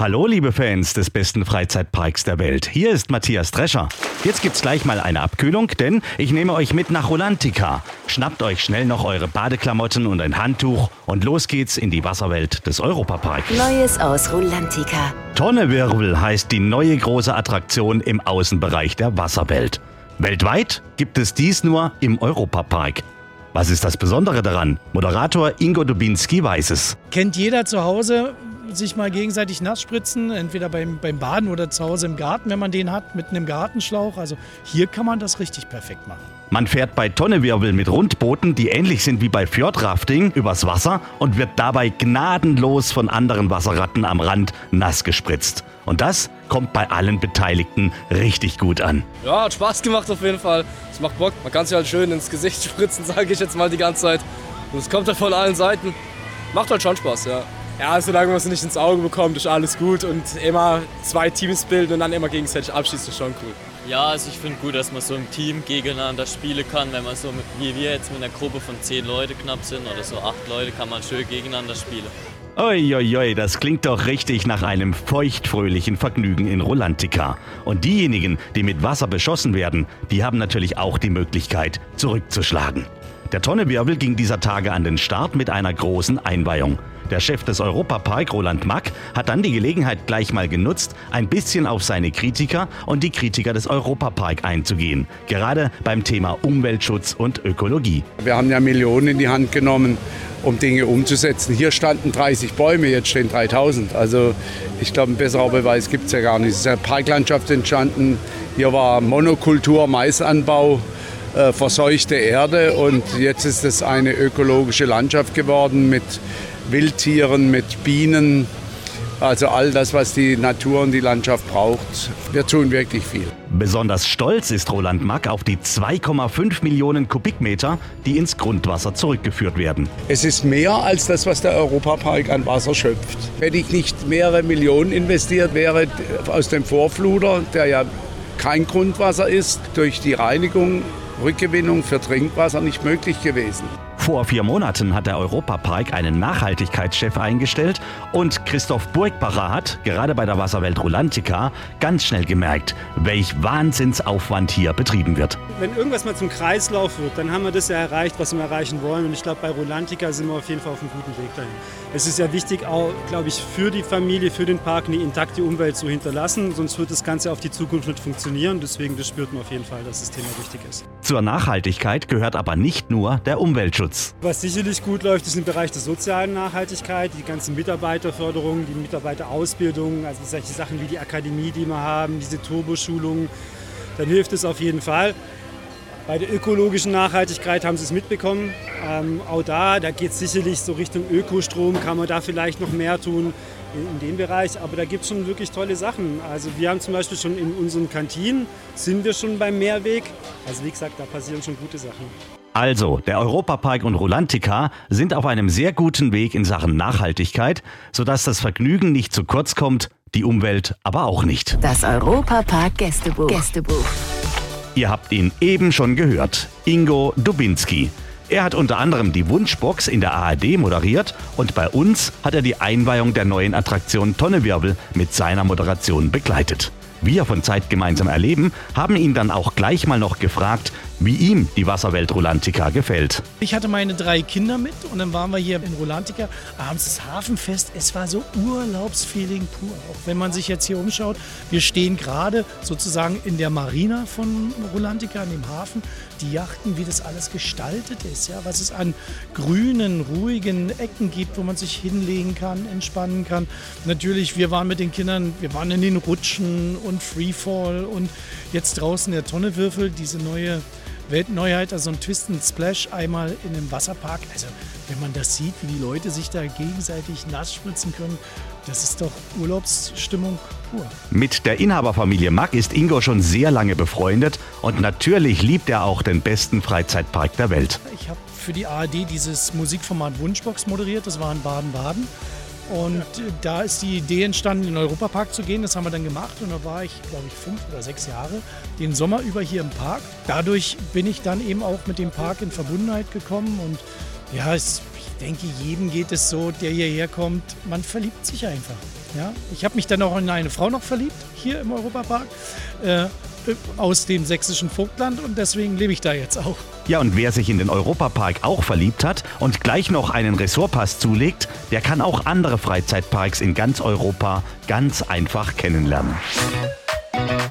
Hallo, liebe Fans des besten Freizeitparks der Welt. Hier ist Matthias Drescher. Jetzt gibt's gleich mal eine Abkühlung, denn ich nehme euch mit nach Rolantica. Schnappt euch schnell noch eure Badeklamotten und ein Handtuch und los geht's in die Wasserwelt des Europaparks. Neues aus Rolantica. Tonnewirbel heißt die neue große Attraktion im Außenbereich der Wasserwelt. Weltweit gibt es dies nur im Europapark. Was ist das Besondere daran? Moderator Ingo Dubinski weiß es. Kennt jeder zu Hause, sich mal gegenseitig nass spritzen, entweder beim, beim Baden oder zu Hause im Garten, wenn man den hat, mit einem Gartenschlauch. Also hier kann man das richtig perfekt machen. Man fährt bei Tonnewirbel mit Rundbooten, die ähnlich sind wie bei Fjordrafting, übers Wasser und wird dabei gnadenlos von anderen Wasserratten am Rand nass gespritzt. Und das kommt bei allen Beteiligten richtig gut an. Ja, hat Spaß gemacht auf jeden Fall. Es macht Bock. Man kann sich halt schön ins Gesicht spritzen, sage ich jetzt mal die ganze Zeit. Und es kommt halt von allen Seiten. Macht halt schon Spaß, ja. Ja, solange man es nicht ins Auge bekommt, ist alles gut. Und immer zwei Teams bilden und dann immer gegenseitig abschießen, ist schon cool. Ja, also ich finde gut, dass man so im Team gegeneinander spielen kann. Wenn man so mit, wie wir jetzt mit einer Gruppe von zehn Leute knapp sind oder so acht Leute, kann man schön gegeneinander spielen. Uiuiui, das klingt doch richtig nach einem feuchtfröhlichen Vergnügen in Rolantica. Und diejenigen, die mit Wasser beschossen werden, die haben natürlich auch die Möglichkeit, zurückzuschlagen. Der Tonnewirbel ging dieser Tage an den Start mit einer großen Einweihung. Der Chef des Europapark, Roland Mack, hat dann die Gelegenheit gleich mal genutzt, ein bisschen auf seine Kritiker und die Kritiker des Europapark einzugehen. Gerade beim Thema Umweltschutz und Ökologie. Wir haben ja Millionen in die Hand genommen, um Dinge umzusetzen. Hier standen 30 Bäume, jetzt stehen 3000. Also ich glaube, ein besserer Beweis gibt es ja gar nicht. Es ist eine Parklandschaft entstanden. Hier war Monokultur, Maisanbau äh, verseuchte Erde und jetzt ist es eine ökologische Landschaft geworden mit Wildtieren, mit Bienen. Also all das, was die Natur und die Landschaft braucht. Wir tun wirklich viel. Besonders stolz ist Roland Mack auf die 2,5 Millionen Kubikmeter, die ins Grundwasser zurückgeführt werden. Es ist mehr als das, was der Europapark an Wasser schöpft. Wenn ich nicht mehrere Millionen investiert wäre aus dem Vorfluter, der ja kein Grundwasser ist, durch die Reinigung, Rückgewinnung für Trinkwasser nicht möglich gewesen. Vor vier Monaten hat der Europapark einen Nachhaltigkeitschef eingestellt und Christoph Burgbacher hat, gerade bei der Wasserwelt Rolantica, ganz schnell gemerkt, welch Wahnsinnsaufwand hier betrieben wird. Wenn irgendwas mal zum Kreislauf wird, dann haben wir das ja erreicht, was wir erreichen wollen. Und ich glaube, bei Rolantica sind wir auf jeden Fall auf einem guten Weg dahin. Es ist ja wichtig, auch, glaube ich, für die Familie, für den Park eine intakte Umwelt zu hinterlassen, sonst wird das Ganze auf die Zukunft nicht funktionieren. Deswegen, das spürt man auf jeden Fall, dass das Thema wichtig ist. Zur Nachhaltigkeit gehört aber nicht nur der Umweltschutz. Was sicherlich gut läuft, ist im Bereich der sozialen Nachhaltigkeit, die ganzen Mitarbeiterförderung, die Mitarbeiterausbildung, also solche Sachen wie die Akademie, die wir haben, diese Turboschulungen, dann hilft es auf jeden Fall. Bei der ökologischen Nachhaltigkeit haben Sie es mitbekommen. Ähm, auch da, da geht es sicherlich so Richtung Ökostrom, kann man da vielleicht noch mehr tun in, in dem Bereich. Aber da gibt es schon wirklich tolle Sachen. Also wir haben zum Beispiel schon in unseren Kantinen, sind wir schon beim Mehrweg. Also wie gesagt, da passieren schon gute Sachen. Also, der Europapark und Rolantica sind auf einem sehr guten Weg in Sachen Nachhaltigkeit, sodass das Vergnügen nicht zu kurz kommt, die Umwelt aber auch nicht. Das Europapark Gästebuch. Gästebuch. Ihr habt ihn eben schon gehört. Ingo Dubinski. Er hat unter anderem die Wunschbox in der ARD moderiert und bei uns hat er die Einweihung der neuen Attraktion Tonnewirbel mit seiner Moderation begleitet. Wir von Zeit gemeinsam erleben haben ihn dann auch gleich mal noch gefragt, wie ihm die Wasserwelt Rolantica gefällt. Ich hatte meine drei Kinder mit und dann waren wir hier in Rolantica. Abends das Hafenfest. Es war so Urlaubsfeeling pur. Auch wenn man sich jetzt hier umschaut. Wir stehen gerade sozusagen in der Marina von Rolantica, in dem Hafen. Die Yachten, wie das alles gestaltet ist. Ja, was es an grünen, ruhigen Ecken gibt, wo man sich hinlegen kann, entspannen kann. Natürlich, wir waren mit den Kindern, wir waren in den Rutschen und Freefall und jetzt draußen der Tonnewürfel, diese neue Weltneuheit, also ein Twist and Splash einmal in einem Wasserpark. Also wenn man das sieht, wie die Leute sich da gegenseitig nass spritzen können, das ist doch Urlaubsstimmung pur. Mit der Inhaberfamilie Mack ist Ingo schon sehr lange befreundet und natürlich liebt er auch den besten Freizeitpark der Welt. Ich habe für die ARD dieses Musikformat Wunschbox moderiert, das war in Baden-Baden. Und da ist die Idee entstanden, in den Europapark zu gehen. Das haben wir dann gemacht und da war ich, glaube ich, fünf oder sechs Jahre den Sommer über hier im Park. Dadurch bin ich dann eben auch mit dem Park in Verbundenheit gekommen und ja, es, ich denke, jedem geht es so, der hierher kommt, man verliebt sich einfach. Ja? Ich habe mich dann auch in eine Frau noch verliebt, hier im Europapark. Äh, aus dem sächsischen Vogtland und deswegen lebe ich da jetzt auch. Ja, und wer sich in den Europapark auch verliebt hat und gleich noch einen Ressortpass zulegt, der kann auch andere Freizeitparks in ganz Europa ganz einfach kennenlernen.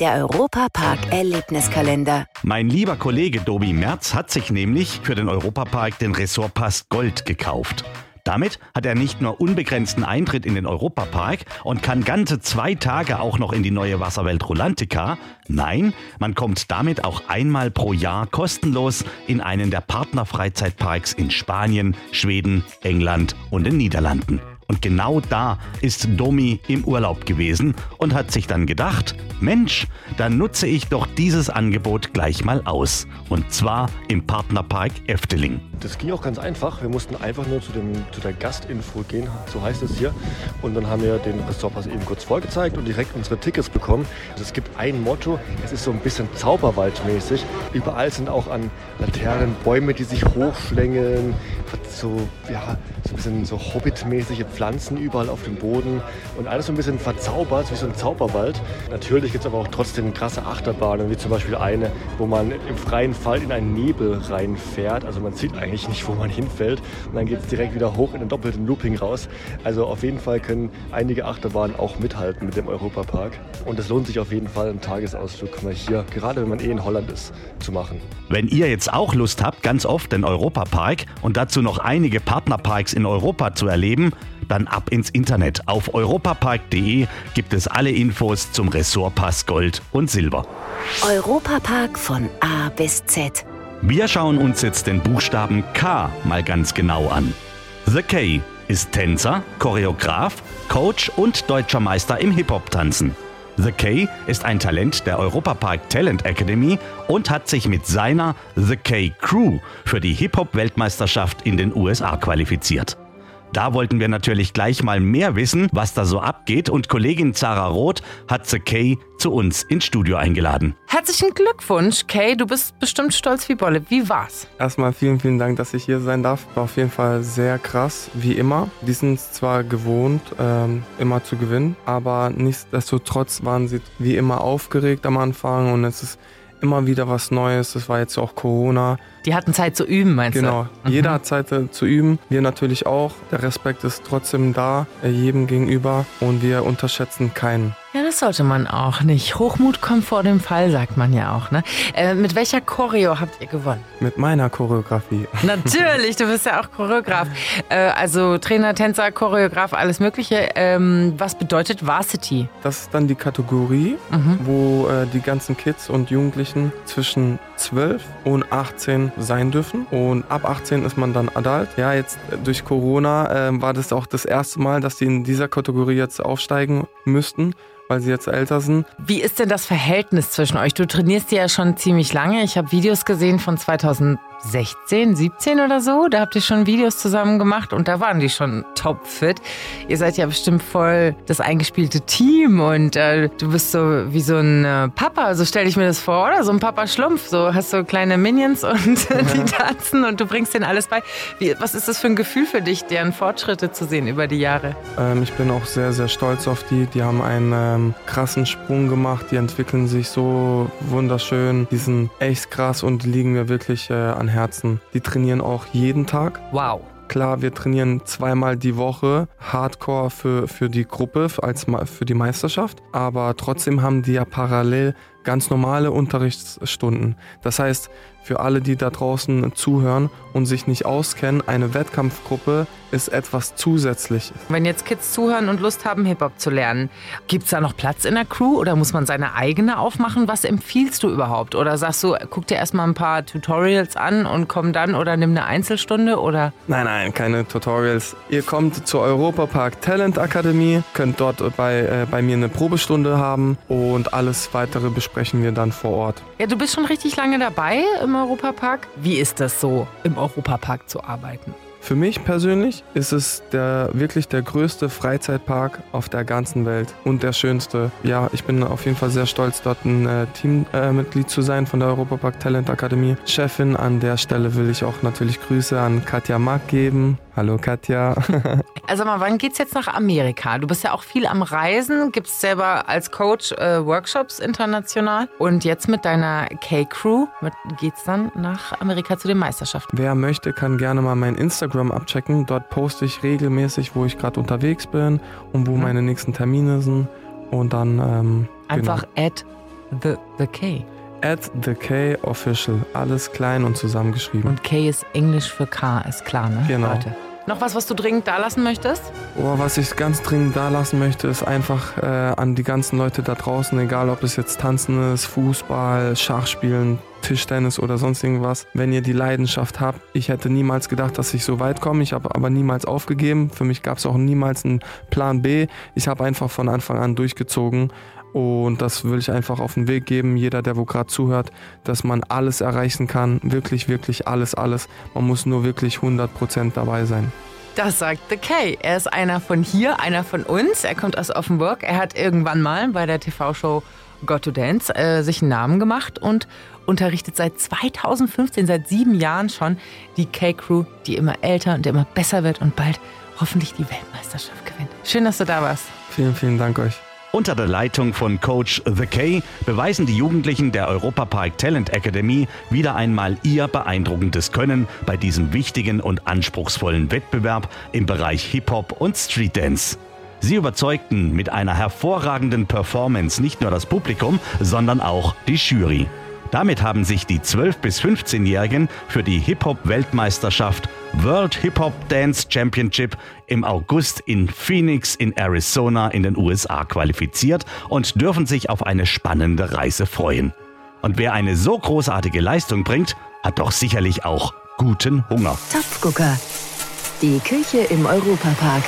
Der Europapark Erlebniskalender. Mein lieber Kollege Dobi Merz hat sich nämlich für den Europapark den Ressortpass Gold gekauft. Damit hat er nicht nur unbegrenzten Eintritt in den Europapark und kann ganze zwei Tage auch noch in die neue Wasserwelt Rolantica. Nein, man kommt damit auch einmal pro Jahr kostenlos in einen der Partnerfreizeitparks in Spanien, Schweden, England und den Niederlanden. Und genau da ist Domi im Urlaub gewesen und hat sich dann gedacht, Mensch, dann nutze ich doch dieses Angebot gleich mal aus. Und zwar im Partnerpark Efteling. Das ging auch ganz einfach. Wir mussten einfach nur zu, dem, zu der Gastinfo gehen, so heißt es hier. Und dann haben wir den Ressortpass eben kurz vorgezeigt und direkt unsere Tickets bekommen. Also es gibt ein Motto, es ist so ein bisschen Zauberwaldmäßig. Überall sind auch an Laternen Bäume, die sich hochschlängeln. So, ja, ein bisschen so Hobbit-mäßige Pflanzen überall auf dem Boden. Und alles so ein bisschen verzaubert, wie so ein Zauberwald. Natürlich gibt es aber auch trotzdem krasse Achterbahnen, wie zum Beispiel eine, wo man im freien Fall in einen Nebel reinfährt. Also man sieht eigentlich nicht, wo man hinfällt. Und dann geht es direkt wieder hoch in den doppelten Looping raus. Also auf jeden Fall können einige Achterbahnen auch mithalten mit dem Europapark. Und es lohnt sich auf jeden Fall, einen Tagesausflug mal hier, gerade wenn man eh in Holland ist, zu machen. Wenn ihr jetzt auch Lust habt, ganz oft den Europapark und dazu noch einige Partnerparks in Europa zu erleben, dann ab ins Internet. Auf europapark.de gibt es alle Infos zum Ressortpass Gold und Silber. Europapark von A bis Z. Wir schauen uns jetzt den Buchstaben K mal ganz genau an. The K ist Tänzer, Choreograf, Coach und deutscher Meister im Hip-Hop-Tanzen. The K ist ein Talent der Europapark Talent Academy und hat sich mit seiner The K Crew für die Hip-Hop-Weltmeisterschaft in den USA qualifiziert. Da wollten wir natürlich gleich mal mehr wissen, was da so abgeht und Kollegin Zara Roth hat The Kay zu uns ins Studio eingeladen. Herzlichen Glückwunsch, Kay, du bist bestimmt stolz wie Bolle. Wie war's? Erstmal vielen, vielen Dank, dass ich hier sein darf. War auf jeden Fall sehr krass, wie immer. Die sind zwar gewohnt, ähm, immer zu gewinnen, aber nichtsdestotrotz waren sie wie immer aufgeregt am Anfang und es ist immer wieder was Neues. Das war jetzt auch Corona. Die hatten Zeit zu üben, meinst genau. du? Genau. Jeder hat Zeit äh, zu üben. Wir natürlich auch. Der Respekt ist trotzdem da, äh, jedem gegenüber. Und wir unterschätzen keinen. Ja, das sollte man auch nicht. Hochmut kommt vor dem Fall, sagt man ja auch. Ne? Äh, mit welcher Choreo habt ihr gewonnen? Mit meiner Choreografie. Natürlich, du bist ja auch Choreograf. Äh, also Trainer, Tänzer, Choreograf, alles Mögliche. Ähm, was bedeutet Varsity? Das ist dann die Kategorie, mhm. wo äh, die ganzen Kids und Jugendlichen zwischen 12 und 18 sein dürfen. Und ab 18 ist man dann Adult. Ja, jetzt durch Corona äh, war das auch das erste Mal, dass die in dieser Kategorie jetzt aufsteigen müssten weil sie jetzt älter sind. Wie ist denn das Verhältnis zwischen euch? Du trainierst ja schon ziemlich lange. Ich habe Videos gesehen von 2000. 16, 17 oder so. Da habt ihr schon Videos zusammen gemacht und da waren die schon topfit. Ihr seid ja bestimmt voll das eingespielte Team und äh, du bist so wie so ein äh, Papa, so stelle ich mir das vor, oder? So ein Papa Schlumpf. So hast so kleine Minions und ja. die tanzen und du bringst denen alles bei. Wie, was ist das für ein Gefühl für dich, deren Fortschritte zu sehen über die Jahre? Ähm, ich bin auch sehr, sehr stolz auf die. Die haben einen ähm, krassen Sprung gemacht. Die entwickeln sich so wunderschön. Die sind echt krass und liegen mir wirklich äh, an Herzen. Die trainieren auch jeden Tag. Wow. Klar, wir trainieren zweimal die Woche Hardcore für, für die Gruppe, als für die Meisterschaft. Aber trotzdem haben die ja parallel ganz normale Unterrichtsstunden. Das heißt, für alle, die da draußen zuhören und sich nicht auskennen, eine Wettkampfgruppe ist etwas zusätzlich. Wenn jetzt Kids zuhören und Lust haben, Hip-Hop zu lernen, gibt es da noch Platz in der Crew oder muss man seine eigene aufmachen? Was empfiehlst du überhaupt? Oder sagst du, guck dir erstmal ein paar Tutorials an und komm dann oder nimm eine Einzelstunde oder? Nein, nein, keine Tutorials. Ihr kommt zur Europapark Talent Akademie, könnt dort bei, äh, bei mir eine Probestunde haben und alles weitere besprechen wir dann vor Ort. Ja, du bist schon richtig lange dabei im Europapark. Wie ist das so, im Europapark zu arbeiten? Für mich persönlich ist es der, wirklich der größte Freizeitpark auf der ganzen Welt und der schönste. Ja, ich bin auf jeden Fall sehr stolz, dort ein äh, Teammitglied äh, zu sein von der Europapark Talent Akademie. Chefin an der Stelle will ich auch natürlich Grüße an Katja Mack geben. Hallo Katja. also mal, wann geht's jetzt nach Amerika? Du bist ja auch viel am Reisen, gibst selber als Coach äh, Workshops international und jetzt mit deiner K-Crew geht's dann nach Amerika zu den Meisterschaften. Wer möchte, kann gerne mal mein Instagram abchecken. Dort poste ich regelmäßig, wo ich gerade unterwegs bin und wo mhm. meine nächsten Termine sind und dann ähm, einfach genau. at the, the K. At the K Official. Alles klein und zusammengeschrieben. Und K ist Englisch für K, ist klar, ne? Genau. Leute. Noch was, was du dringend da lassen möchtest? Oh, was ich ganz dringend da lassen möchte, ist einfach äh, an die ganzen Leute da draußen, egal ob es jetzt Tanzen ist, Fußball, Schachspielen, Tischtennis oder sonst irgendwas. Wenn ihr die Leidenschaft habt, ich hätte niemals gedacht, dass ich so weit komme. Ich habe aber niemals aufgegeben. Für mich gab es auch niemals einen Plan B. Ich habe einfach von Anfang an durchgezogen. Und das will ich einfach auf den Weg geben, jeder, der wo gerade zuhört, dass man alles erreichen kann. Wirklich, wirklich alles, alles. Man muss nur wirklich 100% dabei sein. Das sagt The K. Er ist einer von hier, einer von uns. Er kommt aus Offenburg. Er hat irgendwann mal bei der TV-Show Got to Dance äh, sich einen Namen gemacht und unterrichtet seit 2015, seit sieben Jahren schon, die K-Crew, die immer älter und immer besser wird und bald hoffentlich die Weltmeisterschaft gewinnt. Schön, dass du da warst. Vielen, vielen Dank euch. Unter der Leitung von Coach The K beweisen die Jugendlichen der Europapark Talent Academy wieder einmal ihr beeindruckendes Können bei diesem wichtigen und anspruchsvollen Wettbewerb im Bereich Hip-Hop und Street Dance. Sie überzeugten mit einer hervorragenden Performance nicht nur das Publikum, sondern auch die Jury. Damit haben sich die 12- bis 15-Jährigen für die Hip-Hop-Weltmeisterschaft World Hip-Hop Dance Championship im August in Phoenix in Arizona in den USA qualifiziert und dürfen sich auf eine spannende Reise freuen. Und wer eine so großartige Leistung bringt, hat doch sicherlich auch guten Hunger. Topfgucker. Die Küche im Europapark.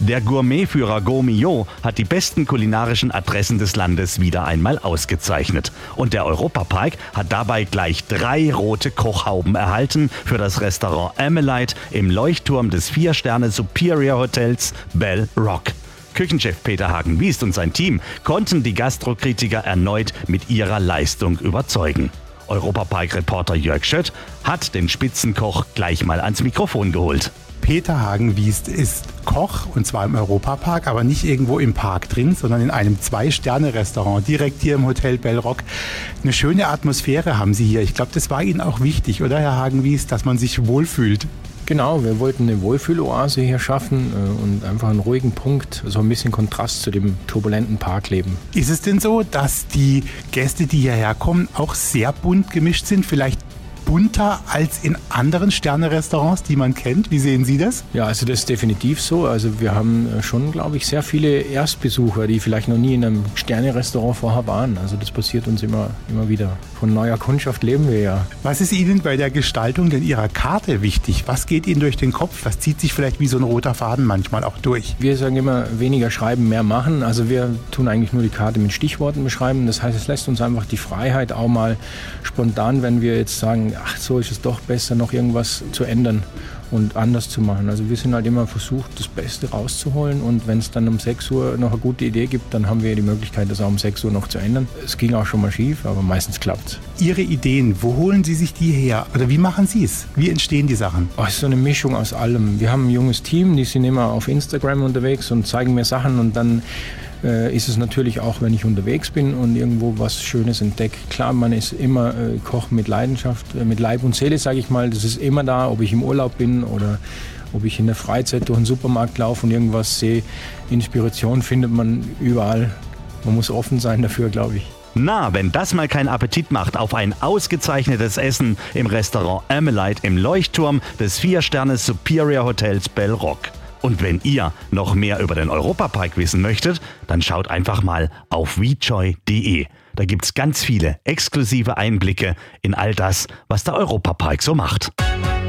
Der Gourmetführer Gourmillot hat die besten kulinarischen Adressen des Landes wieder einmal ausgezeichnet. Und der Europapark hat dabei gleich drei rote Kochhauben erhalten für das Restaurant Amelite im Leuchtturm des Vier-Sterne Superior Hotels Bell Rock. Küchenchef Peter Hagen-Wiest und sein Team konnten die Gastrokritiker erneut mit ihrer Leistung überzeugen. Europapark-Reporter Jörg Schött hat den Spitzenkoch gleich mal ans Mikrofon geholt. Peter Hagenwiest ist Koch und zwar im Europapark, aber nicht irgendwo im Park drin, sondern in einem Zwei-Sterne-Restaurant direkt hier im Hotel Bellrock. Eine schöne Atmosphäre haben Sie hier. Ich glaube, das war Ihnen auch wichtig, oder Herr Hagenwiest, dass man sich wohlfühlt? Genau, wir wollten eine Wohlfühloase hier schaffen äh, und einfach einen ruhigen Punkt, so ein bisschen Kontrast zu dem turbulenten Parkleben. Ist es denn so, dass die Gäste, die hierher kommen, auch sehr bunt gemischt sind? Vielleicht bunter als in anderen Sterne-Restaurants, die man kennt. Wie sehen Sie das? Ja, also das ist definitiv so. Also wir haben äh, schon, glaube ich, sehr viele Erstbesucher, die vielleicht noch nie in einem Sterne-Restaurant vorher waren. Also das passiert uns immer, immer wieder. Von neuer Kundschaft leben wir ja. Was ist Ihnen bei der Gestaltung denn Ihrer Karte wichtig? Was geht Ihnen durch den Kopf? Was zieht sich vielleicht wie so ein roter Faden manchmal auch durch? Wir sagen immer, weniger schreiben, mehr machen. Also wir tun eigentlich nur die Karte mit Stichworten beschreiben. Das heißt, es lässt uns einfach die Freiheit auch mal spontan, wenn wir jetzt sagen, ach, so ist es doch besser, noch irgendwas zu ändern und anders zu machen. Also wir sind halt immer versucht, das Beste rauszuholen und wenn es dann um 6 Uhr noch eine gute Idee gibt, dann haben wir die Möglichkeit, das auch um 6 Uhr noch zu ändern. Es ging auch schon mal schief, aber meistens klappt es. Ihre Ideen, wo holen Sie sich die her? Oder wie machen Sie es? Wie entstehen die Sachen? Oh, es ist so eine Mischung aus allem. Wir haben ein junges Team, die sind immer auf Instagram unterwegs und zeigen mir Sachen und dann äh, ist es natürlich auch, wenn ich unterwegs bin und irgendwo was Schönes entdecke. Klar, man ist immer äh, Koch mit Leidenschaft, äh, mit Leib und Seele, sage ich mal. Das ist immer da, ob ich im Urlaub bin oder ob ich in der Freizeit durch den Supermarkt laufe und irgendwas sehe. Inspiration findet man überall. Man muss offen sein dafür, glaube ich. Na, wenn das mal keinen Appetit macht auf ein ausgezeichnetes Essen im Restaurant Amelite im Leuchtturm des 4-Sterne Superior Hotels Bellrock. Und wenn ihr noch mehr über den Europapark wissen möchtet, dann schaut einfach mal auf wejoy.de. Da gibt's ganz viele exklusive Einblicke in all das, was der Europapark so macht.